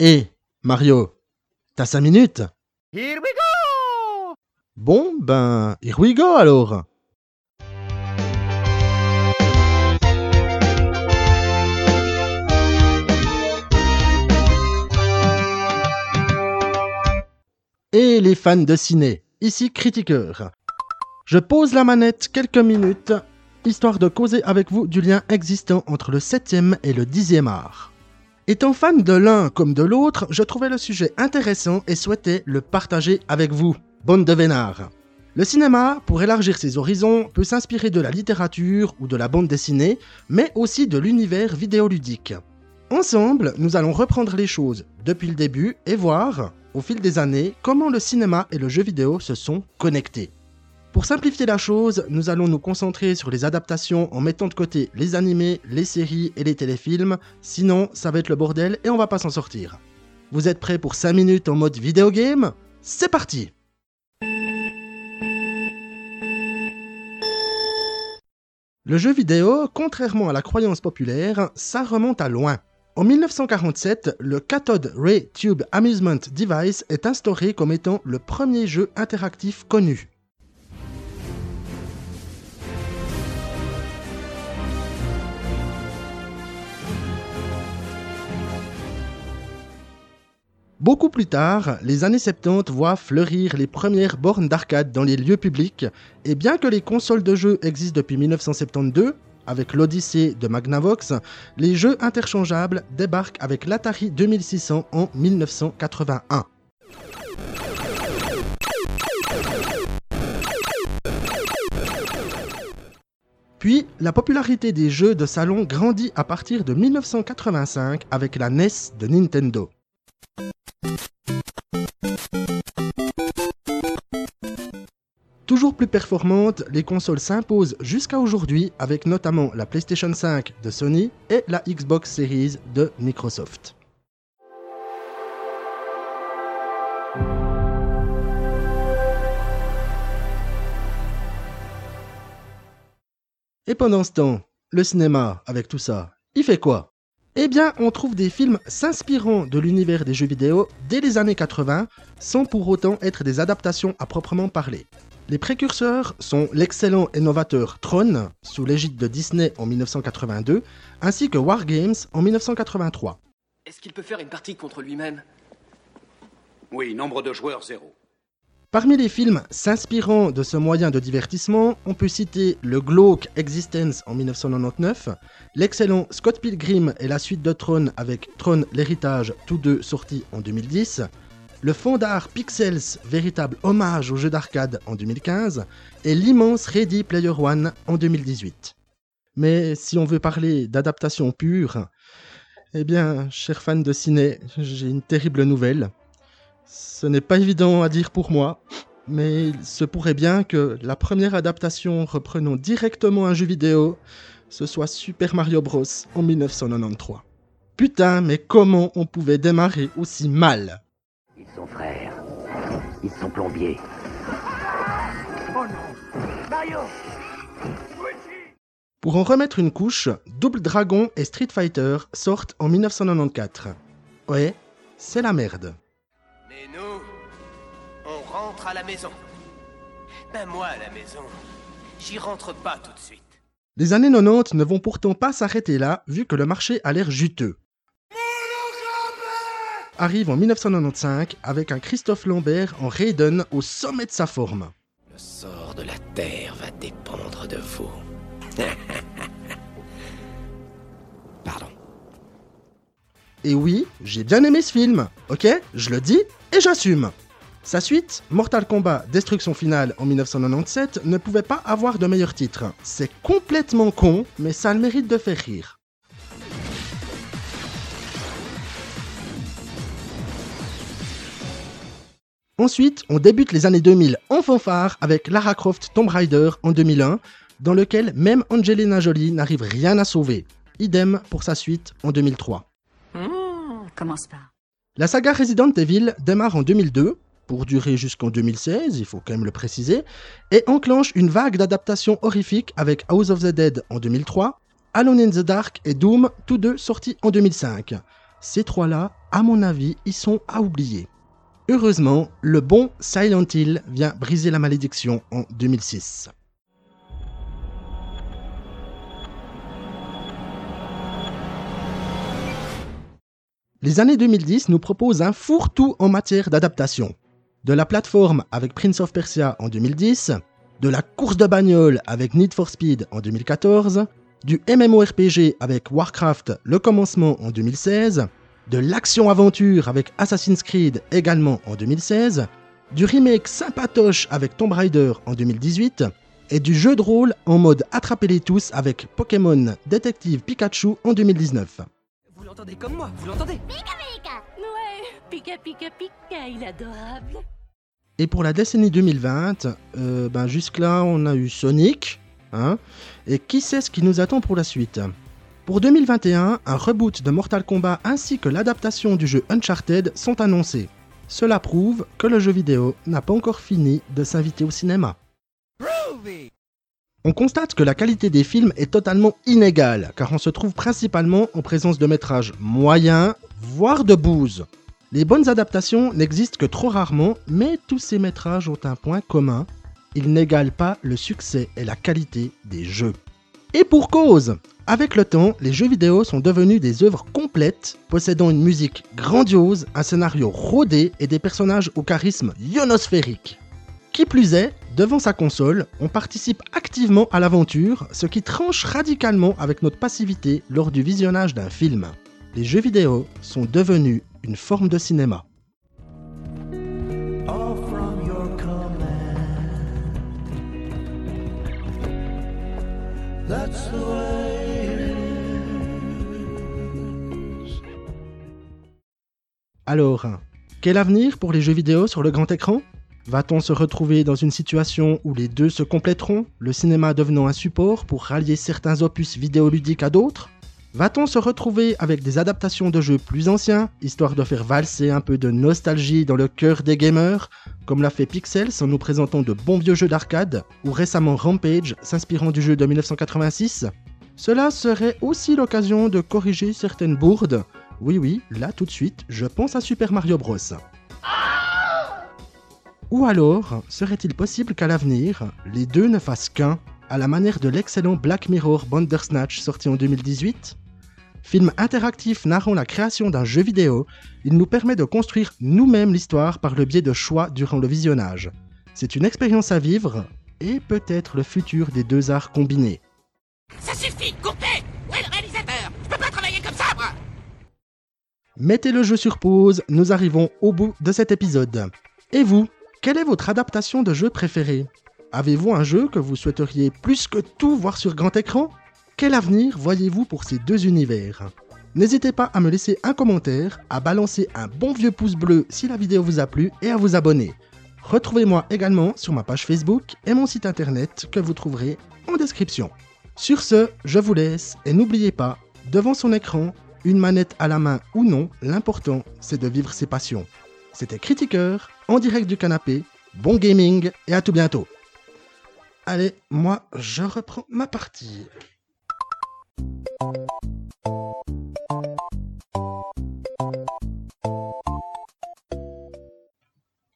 Hé, Mario, t'as cinq minutes? Here we go Bon, ben, here we go alors Et les fans de ciné, ici Critiqueur. Je pose la manette quelques minutes, histoire de causer avec vous du lien existant entre le 7e et le 10e art. Étant fan de l'un comme de l'autre, je trouvais le sujet intéressant et souhaitais le partager avec vous, bande de vénards. Le cinéma, pour élargir ses horizons, peut s'inspirer de la littérature ou de la bande dessinée, mais aussi de l'univers vidéoludique. Ensemble, nous allons reprendre les choses depuis le début et voir, au fil des années, comment le cinéma et le jeu vidéo se sont connectés. Pour simplifier la chose, nous allons nous concentrer sur les adaptations en mettant de côté les animés, les séries et les téléfilms, sinon ça va être le bordel et on va pas s'en sortir. Vous êtes prêts pour 5 minutes en mode vidéogame C'est parti Le jeu vidéo, contrairement à la croyance populaire, ça remonte à loin. En 1947, le Cathode Ray Tube Amusement Device est instauré comme étant le premier jeu interactif connu. Beaucoup plus tard, les années 70 voient fleurir les premières bornes d'arcade dans les lieux publics, et bien que les consoles de jeux existent depuis 1972, avec l'Odyssée de Magnavox, les jeux interchangeables débarquent avec l'Atari 2600 en 1981. Puis, la popularité des jeux de salon grandit à partir de 1985 avec la NES de Nintendo. Plus performantes, les consoles s'imposent jusqu'à aujourd'hui avec notamment la PlayStation 5 de Sony et la Xbox Series de Microsoft. Et pendant ce temps, le cinéma, avec tout ça, il fait quoi? Eh bien, on trouve des films s'inspirant de l'univers des jeux vidéo dès les années 80, sans pour autant être des adaptations à proprement parler. Les précurseurs sont l'excellent et novateur Tron, sous l'égide de Disney en 1982, ainsi que War Games en 1983. Est-ce qu'il peut faire une partie contre lui-même? Oui, nombre de joueurs zéro. Parmi les films s'inspirant de ce moyen de divertissement, on peut citer le glauque Existence en 1999, l'excellent Scott Pilgrim et la suite de Tron avec Tron l'héritage, tous deux sortis en 2010, le fond d'art Pixels, véritable hommage au jeu d'arcade en 2015, et l'immense Ready Player One en 2018. Mais si on veut parler d'adaptation pure, eh bien, chers fans de ciné, j'ai une terrible nouvelle. Ce n'est pas évident à dire pour moi, mais il se pourrait bien que la première adaptation reprenant directement un jeu vidéo, ce soit Super Mario Bros. en 1993. Putain, mais comment on pouvait démarrer aussi mal? Ils sont frères. Ils sont plombiers. Oh non Mario Pour en remettre une couche, Double Dragon et Street Fighter sortent en 1994. Ouais, c'est la merde. Mais nous, on rentre à la maison. Ben moi, à la maison, j'y rentre pas tout de suite. Les années 90 ne vont pourtant pas s'arrêter là, vu que le marché a l'air juteux. Arrive en 1995 avec un Christophe Lambert en Raiden au sommet de sa forme. Le sort de la Terre va dépendre de vous. Pardon. Et oui, j'ai bien aimé ce film, ok? Je le dis et j'assume. Sa suite, Mortal Kombat Destruction Finale en 1997, ne pouvait pas avoir de meilleur titre. C'est complètement con, mais ça a le mérite de faire rire. Ensuite, on débute les années 2000 en fanfare avec Lara Croft Tomb Raider en 2001, dans lequel même Angelina Jolie n'arrive rien à sauver. Idem pour sa suite en 2003. Commence par. La saga Resident Evil démarre en 2002, pour durer jusqu'en 2016, il faut quand même le préciser, et enclenche une vague d'adaptations horrifiques avec House of the Dead en 2003, Alone in the Dark et Doom, tous deux sortis en 2005. ces trois-là, à mon avis, ils sont à oublier. Heureusement, le bon Silent Hill vient briser la malédiction en 2006. Les années 2010 nous proposent un fourre-tout en matière d'adaptation. De la plateforme avec Prince of Persia en 2010, de la course de bagnole avec Need for Speed en 2014, du MMORPG avec Warcraft Le Commencement en 2016, de l'action-aventure avec Assassin's Creed également en 2016, du remake sympatoche avec Tomb Raider en 2018, et du jeu de rôle en mode attrapez-les tous avec Pokémon Détective Pikachu en 2019. Vous l'entendez comme moi, vous l'entendez? Ouais, Pika Pika Pika, il est adorable. Et pour la décennie 2020, euh, ben jusque-là, on a eu Sonic. Hein, et qui sait ce qui nous attend pour la suite? Pour 2021, un reboot de Mortal Kombat ainsi que l'adaptation du jeu Uncharted sont annoncés. Cela prouve que le jeu vidéo n'a pas encore fini de s'inviter au cinéma. On constate que la qualité des films est totalement inégale, car on se trouve principalement en présence de métrages moyens, voire de bouse. Les bonnes adaptations n'existent que trop rarement, mais tous ces métrages ont un point commun, ils n'égalent pas le succès et la qualité des jeux. Et pour cause Avec le temps, les jeux vidéo sont devenus des œuvres complètes, possédant une musique grandiose, un scénario rodé et des personnages au charisme ionosphérique. Qui plus est, devant sa console, on participe activement à l'aventure, ce qui tranche radicalement avec notre passivité lors du visionnage d'un film. Les jeux vidéo sont devenus une forme de cinéma. Alors, quel avenir pour les jeux vidéo sur le grand écran? Va-t-on se retrouver dans une situation où les deux se compléteront, le cinéma devenant un support pour rallier certains opus vidéoludiques à d'autres? Va-t-on se retrouver avec des adaptations de jeux plus anciens, histoire de faire valser un peu de nostalgie dans le cœur des gamers, comme l'a fait Pixels en nous présentant de bons vieux jeux d'arcade, ou récemment Rampage s'inspirant du jeu de 1986 Cela serait aussi l'occasion de corriger certaines bourdes. Oui oui, là tout de suite, je pense à Super Mario Bros. Ou alors, serait-il possible qu'à l'avenir, les deux ne fassent qu'un, à la manière de l'excellent Black Mirror Bandersnatch sorti en 2018 Film interactif narrant la création d'un jeu vidéo, il nous permet de construire nous-mêmes l'histoire par le biais de choix durant le visionnage. C'est une expérience à vivre et peut-être le futur des deux arts combinés. Ça suffit, coupez Où est le réalisateur? Je peux pas travailler comme ça, moi Mettez le jeu sur pause, nous arrivons au bout de cet épisode. Et vous, quelle est votre adaptation de jeu préférée? Avez-vous un jeu que vous souhaiteriez plus que tout voir sur grand écran? Quel avenir voyez-vous pour ces deux univers? N'hésitez pas à me laisser un commentaire, à balancer un bon vieux pouce bleu si la vidéo vous a plu et à vous abonner. Retrouvez-moi également sur ma page Facebook et mon site internet que vous trouverez en description. Sur ce, je vous laisse et n'oubliez pas, devant son écran, une manette à la main ou non, l'important c'est de vivre ses passions. C'était Critiqueur, en direct du canapé. Bon gaming et à tout bientôt. Allez, moi, je reprends ma partie.